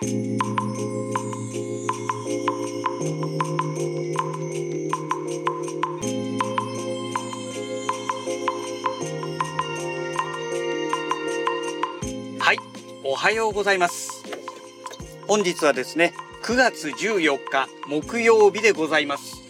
はい、おはようございます。本日はですね、9月14日木曜日でございます。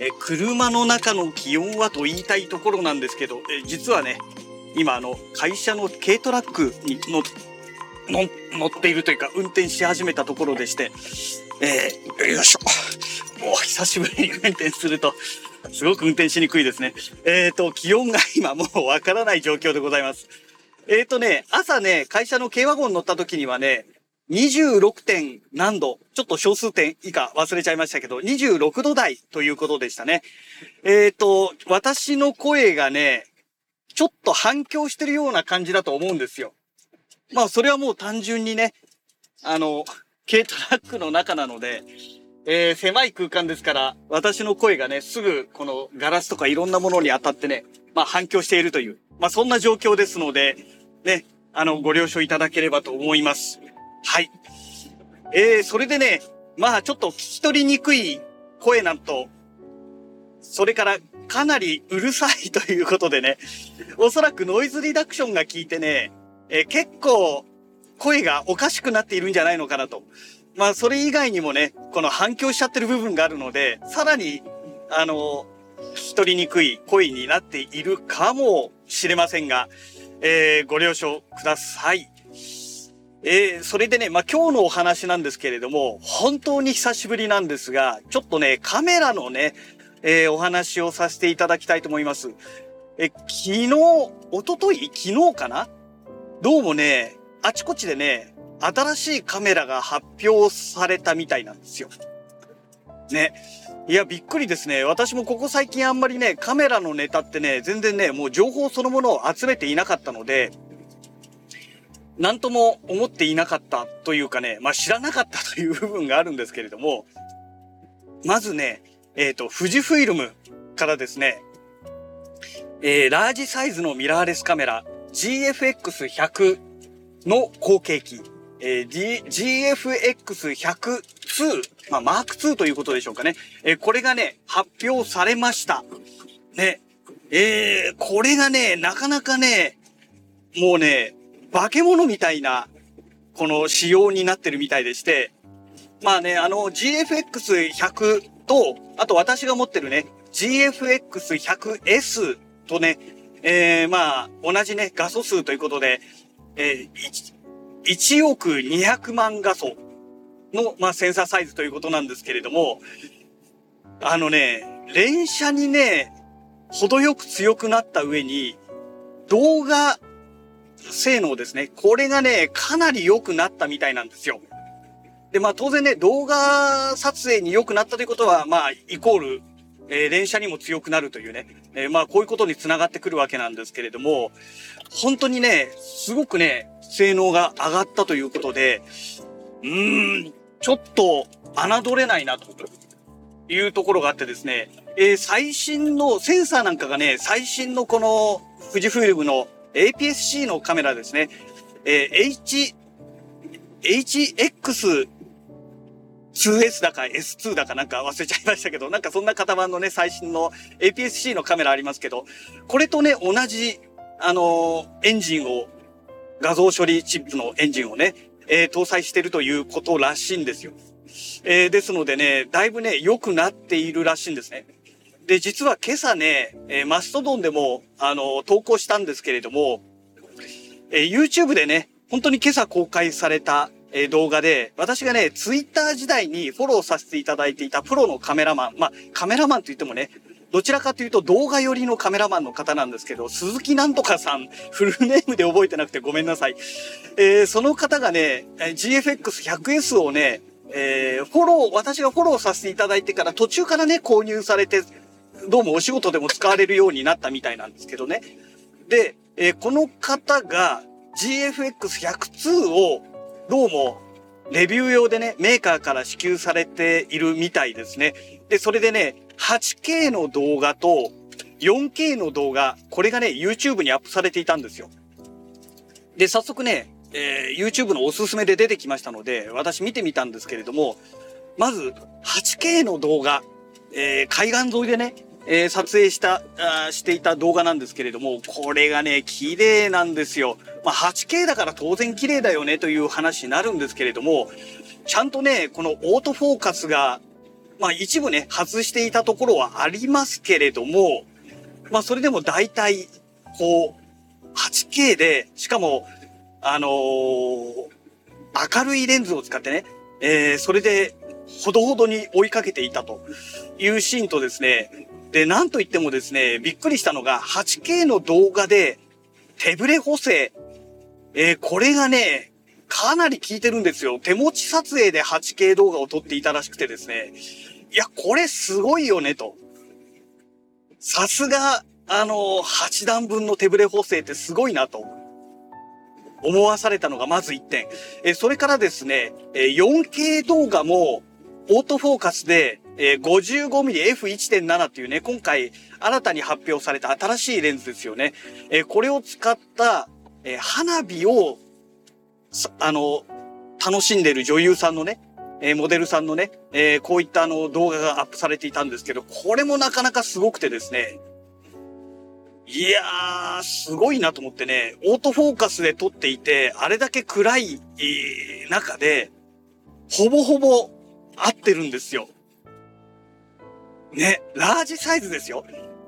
え車の中の気温はと言いたいところなんですけど、え実はね、今あの会社の軽トラックに乗乗乗っているというか運転し始めたところでして、えーよいしょ。もう久しぶりに運転すると、すごく運転しにくいですね。えっ、と、気温が今もうわからない状況でございます。えっ、とね、朝ね、会社の軽ワゴン乗った時にはね、26. 点何度、ちょっと小数点以下忘れちゃいましたけど、26度台ということでしたね。えっ、と、私の声がね、ちょっと反響してるような感じだと思うんですよ。まあ、それはもう単純にね、あの、軽トラックの中なので、えー狭い空間ですから、私の声がね、すぐこのガラスとかいろんなものに当たってね、まあ反響しているという、まあそんな状況ですので、ね、あの、ご了承いただければと思います。はい。えー、それでね、まあちょっと聞き取りにくい声なんと、それからかなりうるさいということでね、おそらくノイズリダクションが効いてね、えー結構声がおかしくなっているんじゃないのかなと。まあそれ以外にもね、この反響しちゃってる部分があるので、さらに、あの、聞き取りにくい声になっているかもしれませんが、えーご了承ください。えーそれでね、まあ、今日のお話なんですけれども、本当に久しぶりなんですが、ちょっとね、カメラのね、えーお話をさせていただきたいと思います。え、昨日、一昨日昨日かな？どうもね、あちこちでね、新しいカメラが発表されたみたいなんですよ。ね。いや、びっくりですね。私もここ最近あんまりね、カメラのネタってね、全然ね、もう情報そのものを集めていなかったので、なんとも思っていなかったというかね、まあ知らなかったという部分があるんですけれども、まずね、えっ、と、富士フイルムからですね、えー、ラージサイズのミラーレスカメラ GFX100 の後継機、えー G、GFX100-2、まあ、マーク2ということでしょうかね。えーこれがね、発表されました。ね。えー、これがね、なかなかね、もうね、化け物みたいな、この仕様になってるみたいでして、まあね、あの GFX100 と、あと私が持ってるね、GFX100S とね、えー、まあ、同じね、画素数ということで、えー、1, 1億200万画素の、まあ、センサーサイズということなんですけれども、あのね、連写にね、程よく強くなった上に、動画性能ですね。これがね、かなり良くなったみたいなんですよ。で、まあ当然ね、動画撮影に良くなったということは、まあ、イコール、えー連写にも強くなるというね、えーまあこういうことにつながってくるわけなんですけれども、本当にね、すごくね、性能が上がったということで、うーん、ちょっと侮れないなというところがあってですね、えー最新のセンサーなんかがね、最新のこの富士フイルムの APS-C のカメラですね、えー H、HX、2S だか S2 だかなんか忘れちゃいましたけど、なんかそんな型番のね、最新の APS-C のカメラありますけど、これとね、同じ、あのーエンジンを、画像処理チップのエンジンをね、えー搭載してるということらしいんですよ。えーですのでね、だいぶね、良くなっているらしいんですね。で、実は今朝ね、えマストドンでも、あの投稿したんですけれども、え YouTube でね、本当に今朝公開された、え動画で、私がね、Twitter 時代にフォローさせていただいていたプロのカメラマン、まあ、カメラマンと言ってもね、どちらかというと動画寄りのカメラマンの方なんですけど、鈴木なんとかさん、フルネームで覚えてなくてごめんなさい。えーその方がね、GFX100S をね、えーフォロー、私がフォローさせていただいてから途中からね、購入されて、どうもお仕事でも使われるようになったみたいなんですけどね。で、えーこの方が GFX100-2 をどうもレビュー用でね、メーカーから支給されているみたいですね。で、それでね、8K の動画と 4K の動画、これがね、YouTube にアップされていたんですよ。で、早速ね、えー、YouTube のおすすめで出てきましたので、私見てみたんですけれども、まず 8K の動画、えー、海岸沿いでね、えー、撮影したあ、していた動画なんですけれども、これがね、綺麗なんですよ。まあ、8K だから当然綺麗だよねという話になるんですけれども、ちゃんとね、このオートフォーカスが、まあ一部ね、外していたところはありますけれども、まあそれでも大体、こう、8K で、しかも、あのー、明るいレンズを使ってね、えー、それで、ほどほどに追いかけていたというシーンとですね、で、なんと言ってもですね、びっくりしたのが、8K の動画で、手ブレ補正、えー、これがね、かなり効いてるんですよ。手持ち撮影で 8K 動画を撮っていたらしくてですね。いや、これすごいよね、と。さすが、あの、8段分の手ブレ補正ってすごいなと。思わされたのがまず1点。えそれからですね、え 4K 動画もオートフォーカスで、え 55mmF1.7 っていうね、今回新たに発表された新しいレンズですよね。えこれを使った、え花火を、あの、楽しんでる女優さんのね、えモデルさんのね、えこういったあの動画がアップされていたんですけど、これもなかなかすごくてですね、いやー、すごいなと思ってね、オートフォーカスで撮っていて、あれだけ暗い、え、中で、ほぼほぼ合ってるんですよ。ね、ラージサイズですよ。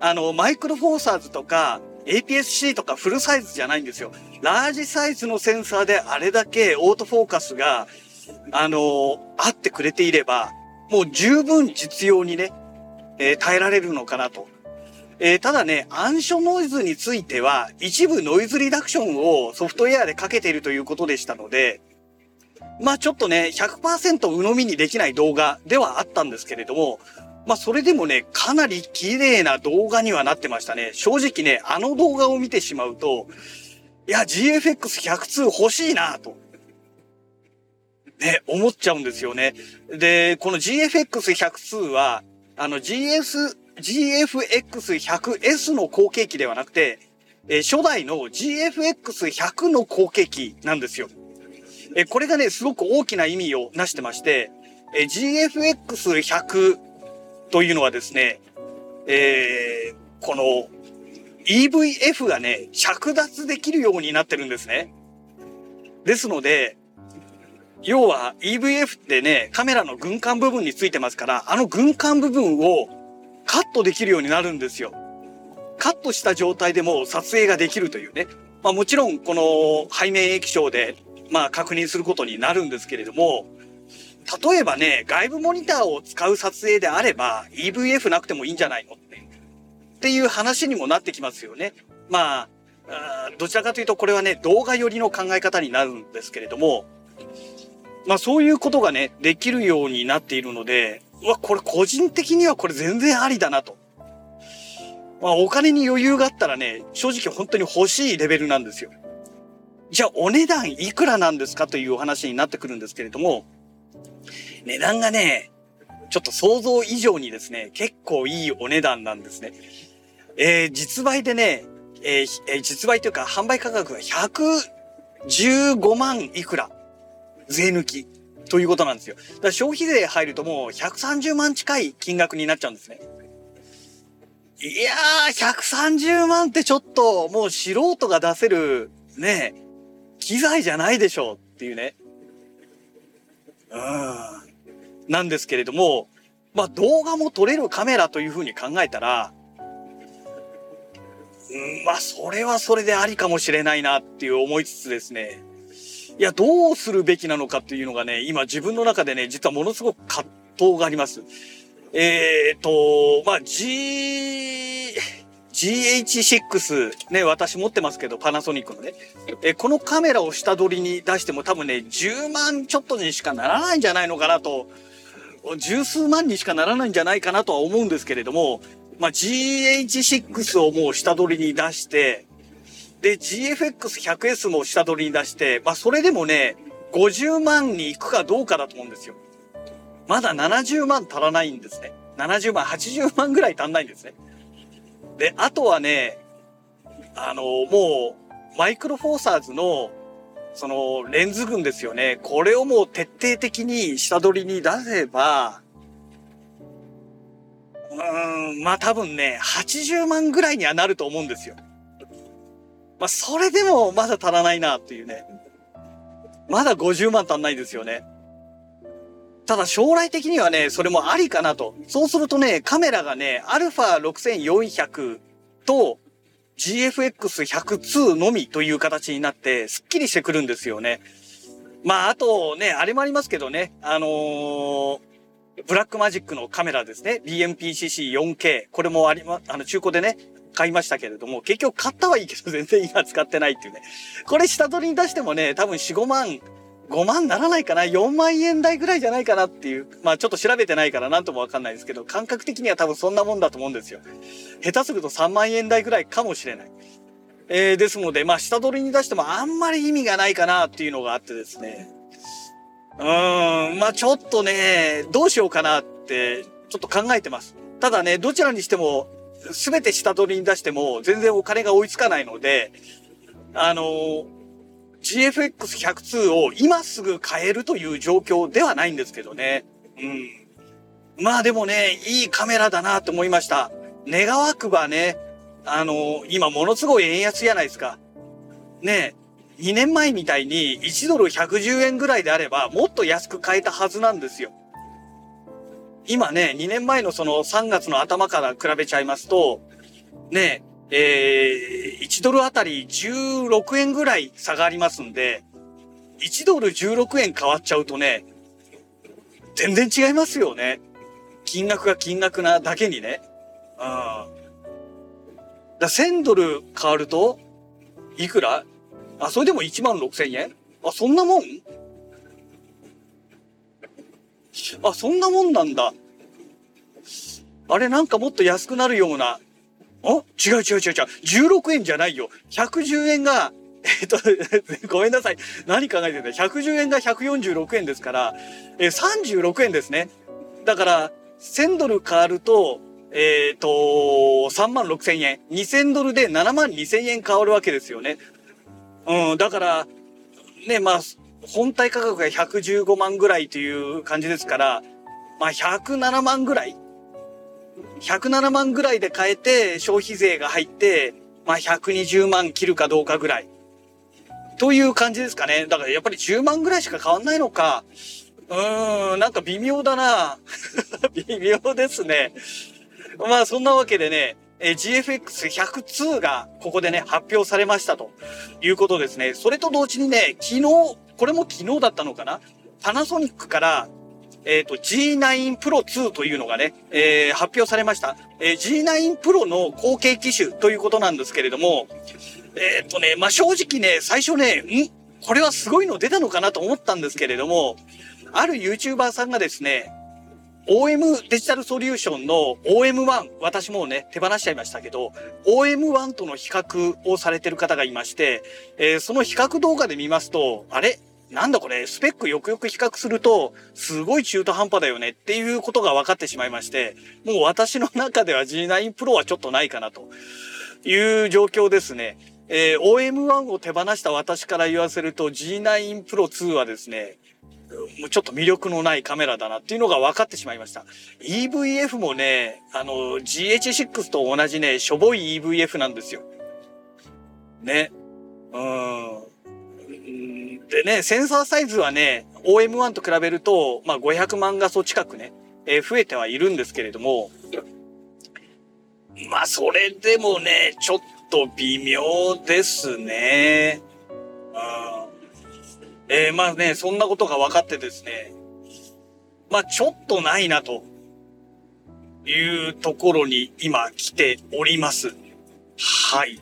あの、マイクロフォーサーズとか、APS-C とかフルサイズじゃないんですよ。ラージサイズのセンサーであれだけオートフォーカスが、あのー、合ってくれていれば、もう十分実用にね、えー、耐えられるのかなとえー、ただね、暗所ノイズについては、一部ノイズリダクションをソフトウェアでかけているということでしたので、まあちょっとね、100%鵜呑みにできない動画ではあったんですけれども、まあそれでもね、かなり綺麗な動画にはなってましたね。正直ね、あの動画を見てしまうと、いや、GFX102 欲しいなと。ね、思っちゃうんですよね。で、この GFX102 は、あの GS、GFX100S の後継機ではなくて、え、初代の GFX100 の後継機なんですよ。え、これがね、すごく大きな意味をなしてまして、え、GFX100 というのはですね、えー、この EVF がね、着脱できるようになってるんですね。ですので、要は EVF ってね、カメラの軍艦部分についてますから、あの軍艦部分をカットできるようになるんですよ。カットした状態でも撮影ができるというね。まあもちろんこの背面液晶でまあ確認することになるんですけれども、例えばね、外部モニターを使う撮影であれば EVF なくてもいいんじゃないのって。っていう話にもなってきますよね。まあ、どちらかというとこれはね、動画寄りの考え方になるんですけれども、まあそういうことがね、できるようになっているので、うわ、これ個人的にはこれ全然ありだなと。まあお金に余裕があったらね、正直本当に欲しいレベルなんですよ。じゃあお値段いくらなんですかというお話になってくるんですけれども、値段がね、ちょっと想像以上にですね、結構いいお値段なんですね。えー、実売でね、えー、実売というか販売価格が115万いくら。税抜き。ということなんですよ。だから消費税入るともう130万近い金額になっちゃうんですね。いやー、130万ってちょっともう素人が出せるね、機材じゃないでしょうっていうね。うん。なんですけれども、まあ動画も撮れるカメラというふうに考えたら、うん、まあそれはそれでありかもしれないなっていう思いつつですね。いや、どうするべきなのかっていうのがね、今自分の中でね、実はものすごく葛藤があります。えー、っと、まあ、G、GH6 ね、私持ってますけど、パナソニックのね。え、このカメラを下取りに出しても多分ね、10万ちょっとにしかならないんじゃないのかなと、十数万にしかならないんじゃないかなとは思うんですけれども、まあ、GH6 をもう下取りに出して、で、GFX100S も下取りに出して、まあ、それでもね、50万に行くかどうかだと思うんですよ。まだ70万足らないんですね。70万、80万ぐらい足んないんですね。で、あとはね、あの、もう、マイクロフォーサーズのそのレンズ群ですよね。これをもう徹底的に下取りに出せば、うーん、まあ多分ね、80万ぐらいにはなると思うんですよ。まあそれでもまだ足らないなっていうね。まだ50万足んないですよね。ただ将来的にはね、それもありかなと。そうするとね、カメラがね、α6400 と GFX102 のみという形になって、スッキリしてくるんですよね。まあ、あとね、あれもありますけどね、あのー、ブラックマジックのカメラですね。BMPCC4K。これもありま、あの、中古でね、買いましたけれども、結局買ったはいいけど全然今使ってないっていうね。これ下取りに出してもね、多分4、5万、5万ならないかな ?4 万円台ぐらいじゃないかなっていう。まあちょっと調べてないからなんともわかんないですけど、感覚的には多分そんなもんだと思うんですよ。下手すると3万円台ぐらいかもしれない。えー、ですので、まあ下取りに出してもあんまり意味がないかなっていうのがあってですね。うーん、まあちょっとね、どうしようかなって、ちょっと考えてます。ただね、どちらにしても、すべて下取りに出しても全然お金が追いつかないので、あの、GFX102 を今すぐ買えるという状況ではないんですけどね。うん。まあでもね、いいカメラだなと思いました。願わくばね、あの、今ものすごい円安じゃないですか。ね2年前みたいに1ドル110円ぐらいであればもっと安く買えたはずなんですよ。今ね、2年前のその3月の頭から比べちゃいますと、ね、ええー、1ドルあたり16円ぐらい差がありますんで、1ドル16円変わっちゃうとね、全然違いますよね。金額が金額なだけにね。うん。だ1000ドル変わると、いくら？あ、それでも1万6千円？あ、そんなもん？あ、そんなもんなんだ。あれなんかもっと安くなるような。あ違う違う違う違う。16円じゃないよ。110円が、えっと、ごめんなさい。何考えてんだ ?110 円が146円ですから、え36円ですね。だから、1000ドル変わると、えっ、ー、と、3万6千円。2000ドルで7万2千円変わるわけですよね。うん、だから、ね、まあ、本体価格が115万ぐらいという感じですから、まあ107万ぐらい ?107 万ぐらいで買えて消費税が入って、まあ120万切るかどうかぐらい。という感じですかね。だからやっぱり10万ぐらいしか変わんないのか。うーん、なんか微妙だな 微妙ですね。まあそんなわけでね、GFX102 がここでね、発表されましたということですね。それと同時にね、昨日、これも昨日だったのかなパナソニックから、えっ、ー、と、G9 Pro 2というのがね、えー、発表されました。えー、G9 Pro の後継機種ということなんですけれども、えっ、とね、まあ、正直ね、最初ね、ん？これはすごいの出たのかなと思ったんですけれども、ある YouTuber さんがですね、OM デジタルソリューションの OM1、私もね、手放しちゃいましたけど、OM1 との比較をされてる方がいまして、えー、その比較動画で見ますと、あれ？なんだこれ、スペックよくよく比較すると、すごい中途半端だよねっていうことが分かってしまいまして、もう私の中では G9 Pro はちょっとないかなという状況ですね。えー、OM1 を手放した私から言わせると G9 Pro 2はですね、もうちょっと魅力のないカメラだなっていうのが分かってしまいました。EVF もね、あの、GH6 と同じね、しょぼい EVF なんですよ。ね。うん。でね、センサーサイズはね、OM1 と比べると、まあ、500万画素近くね、えー、増えてはいるんですけれども、まあ、それでもね、ちょっと微妙ですね。うんえー、まあね、そんなことが分かってですね、まあちょっとないなというところに今来ております。はい。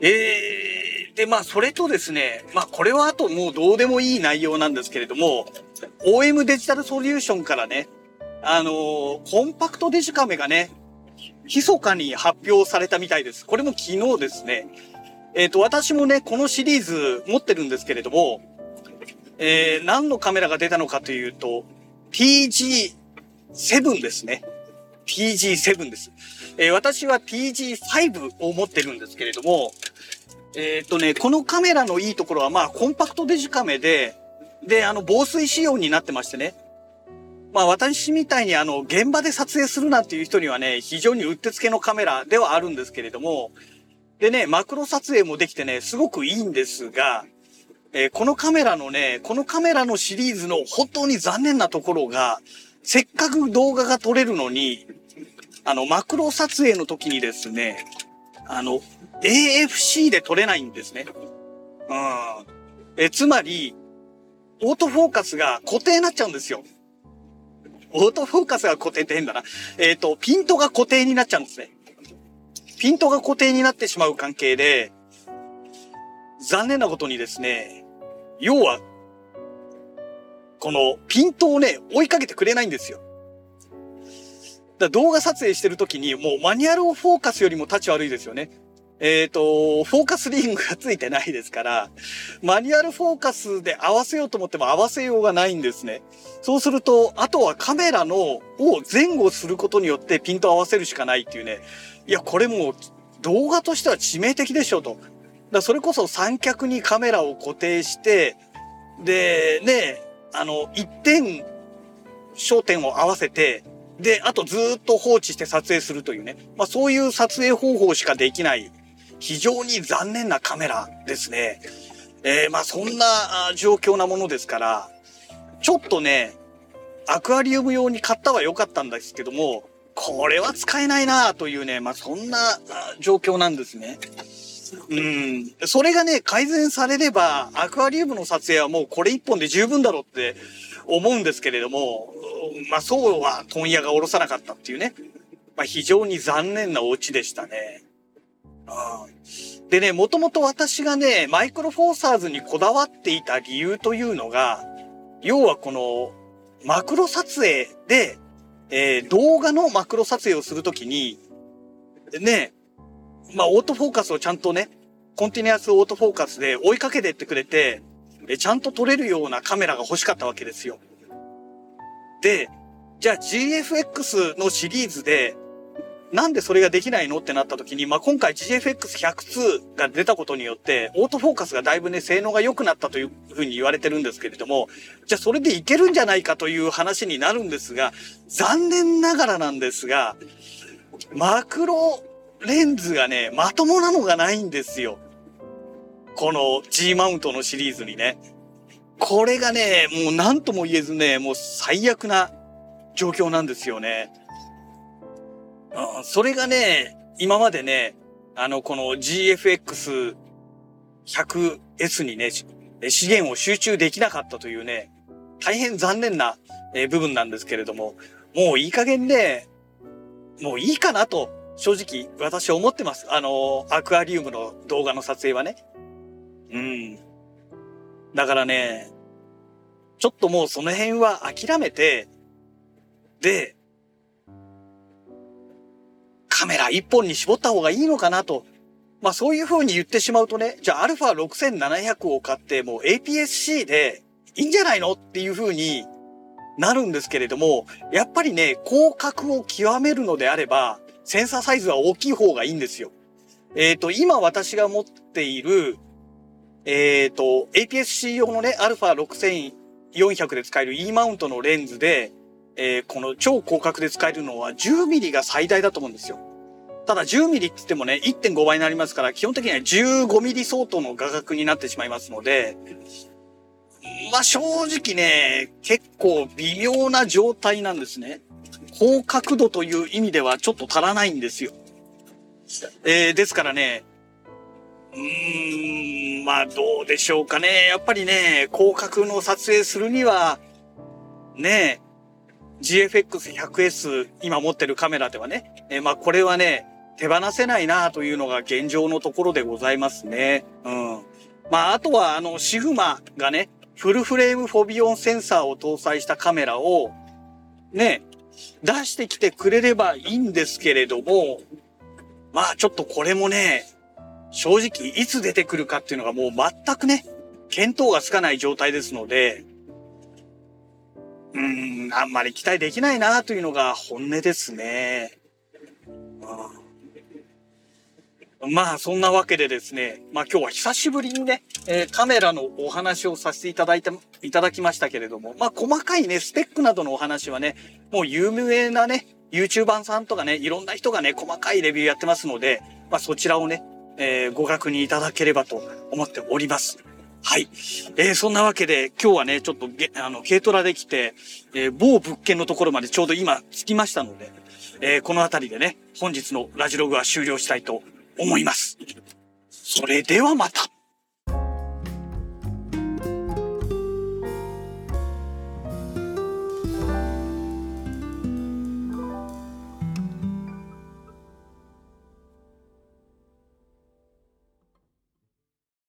えー、で、まあそれとですね、まあこれはあともうどうでもいい内容なんですけれども、OM デジタルソリューションからね、あのー、コンパクトデジカメがね、密かに発表されたみたいです。これも昨日ですね。えっ、ー、と、私もね、このシリーズ持ってるんですけれども、えー、何のカメラが出たのかというと、TG7 ですね。TG7 です。えー、私は TG5 を持ってるんですけれども、えっ、とね、このカメラのいいところは、まあ、コンパクトデジカメで、で、あの、防水仕様になってましてね。まあ、私みたいにあの、現場で撮影するなっていう人にはね、非常にうってつけのカメラではあるんですけれども、でね、マクロ撮影もできてね、すごくいいんですが、えー、このカメラのね、このカメラのシリーズの本当に残念なところが、せっかく動画が撮れるのに、あの、マクロ撮影の時にですね、あの、AFC で撮れないんですね。うん。え、つまり、オートフォーカスが固定になっちゃうんですよ。オートフォーカスが固定って変だな。えっ、ー、と、ピントが固定になっちゃうんですね。ピントが固定になってしまう関係で、残念なことにですね、要は、このピントをね、追いかけてくれないんですよ。だ動画撮影してる時にもうマニュアルをフォーカスよりも立ち悪いですよね。えっ、ー、と、フォーカスリングがついてないですから、マニュアルフォーカスで合わせようと思っても合わせようがないんですね。そうすると、あとはカメラの、を前後することによってピント合わせるしかないっていうね。いや、これもう動画としては致命的でしょと。だそれこそ三脚にカメラを固定して、で、ね、あの、一点焦点を合わせて、で、あとずっと放置して撮影するというね。まあそういう撮影方法しかできない非常に残念なカメラですね。えー、まあそんな状況なものですから、ちょっとね、アクアリウム用に買ったは良かったんですけども、これは使えないなというね、まあそんな状況なんですね。うん。それがね、改善されれば、アクアリウムの撮影はもうこれ一本で十分だろうって思うんですけれども、まあそうは問屋が下ろさなかったっていうね。まあ非常に残念なオチでしたね。でね、もともと私がね、マイクロフォーサーズにこだわっていた理由というのが、要はこの、マクロ撮影で、えー、動画のマクロ撮影をするときに、ね、まあ、オートフォーカスをちゃんとね、 continuous autofocus で追いかけてってくれて、えちゃんと撮れるようなカメラが欲しかったわけですよ。で、じゃあ GFX のシリーズで、なんでそれができないのってなった時に、まあ、今回 GFX100II が出たことによって、オートフォーカスがだいぶね、性能が良くなったというふうに言われてるんですけれども、じゃあそれでいけるんじゃないかという話になるんですが、残念ながらなんですが、マクロレンズがね、まともなのがないんですよ。この G マウントのシリーズにね。これがね、もう何とも言えずね、もう最悪な状況なんですよね。うん、それがね、今までね、あの、この GFX100S にね、資源を集中できなかったというね、大変残念な部分なんですけれども、もういい加減ね、もういいかなと、正直私は思ってます。あの、アクアリウムの動画の撮影はね。うん。だからね、ちょっともうその辺は諦めて、で、カメラ一本に絞った方がいいのかなと。まあそういう風に言ってしまうとね、じゃあ α6700 を買ってもう APS-C でいいんじゃないのっていう風になるんですけれども、やっぱりね、広角を極めるのであれば、センサーサイズは大きい方がいいんですよ。えっ、ー、と、今私が持っている、えっ、ー、と、APS-C 用のね、α6400 で使える E マウントのレンズで、えー、この超広角で使えるのは10ミリが最大だと思うんですよ。ただ10ミリって言ってもね、1.5倍になりますから、基本的には15ミリ相当の画角になってしまいますので、まあ正直ね、結構微妙な状態なんですね。高角度という意味ではちょっと足らないんですよ。えー、ですからね、うーん、まあどうでしょうかね。やっぱりね、広角の撮影するには、ね、GFX100S 今持ってるカメラではね、え、まあこれはね、手放せないなというのが現状のところでございますね。うん。まあ、あとは、あの、シグマがね、フルフレームフォビオンセンサーを搭載したカメラを、ね、出してきてくれればいいんですけれども、まあ、ちょっとこれもね、正直いつ出てくるかっていうのがもう全くね、見当がつかない状態ですので、うーん、あんまり期待できないなというのが本音ですね。まあそんなわけでですね、まあ今日は久しぶりにね、えー、カメラのお話をさせていただいた、いただきましたけれども、まあ細かいね、スペックなどのお話はね、もう有名なね、YouTuber さんとかね、いろんな人がね、細かいレビューやってますので、まあそちらをね、えー、ご確認いただければと思っております。はい。えー、そんなわけで、今日はね、ちょっとゲ、あの、軽トラできて、えー、某物件のところまでちょうど今着きましたので、えー、この辺りでね、本日のラジログは終了したいと思います。それではまた。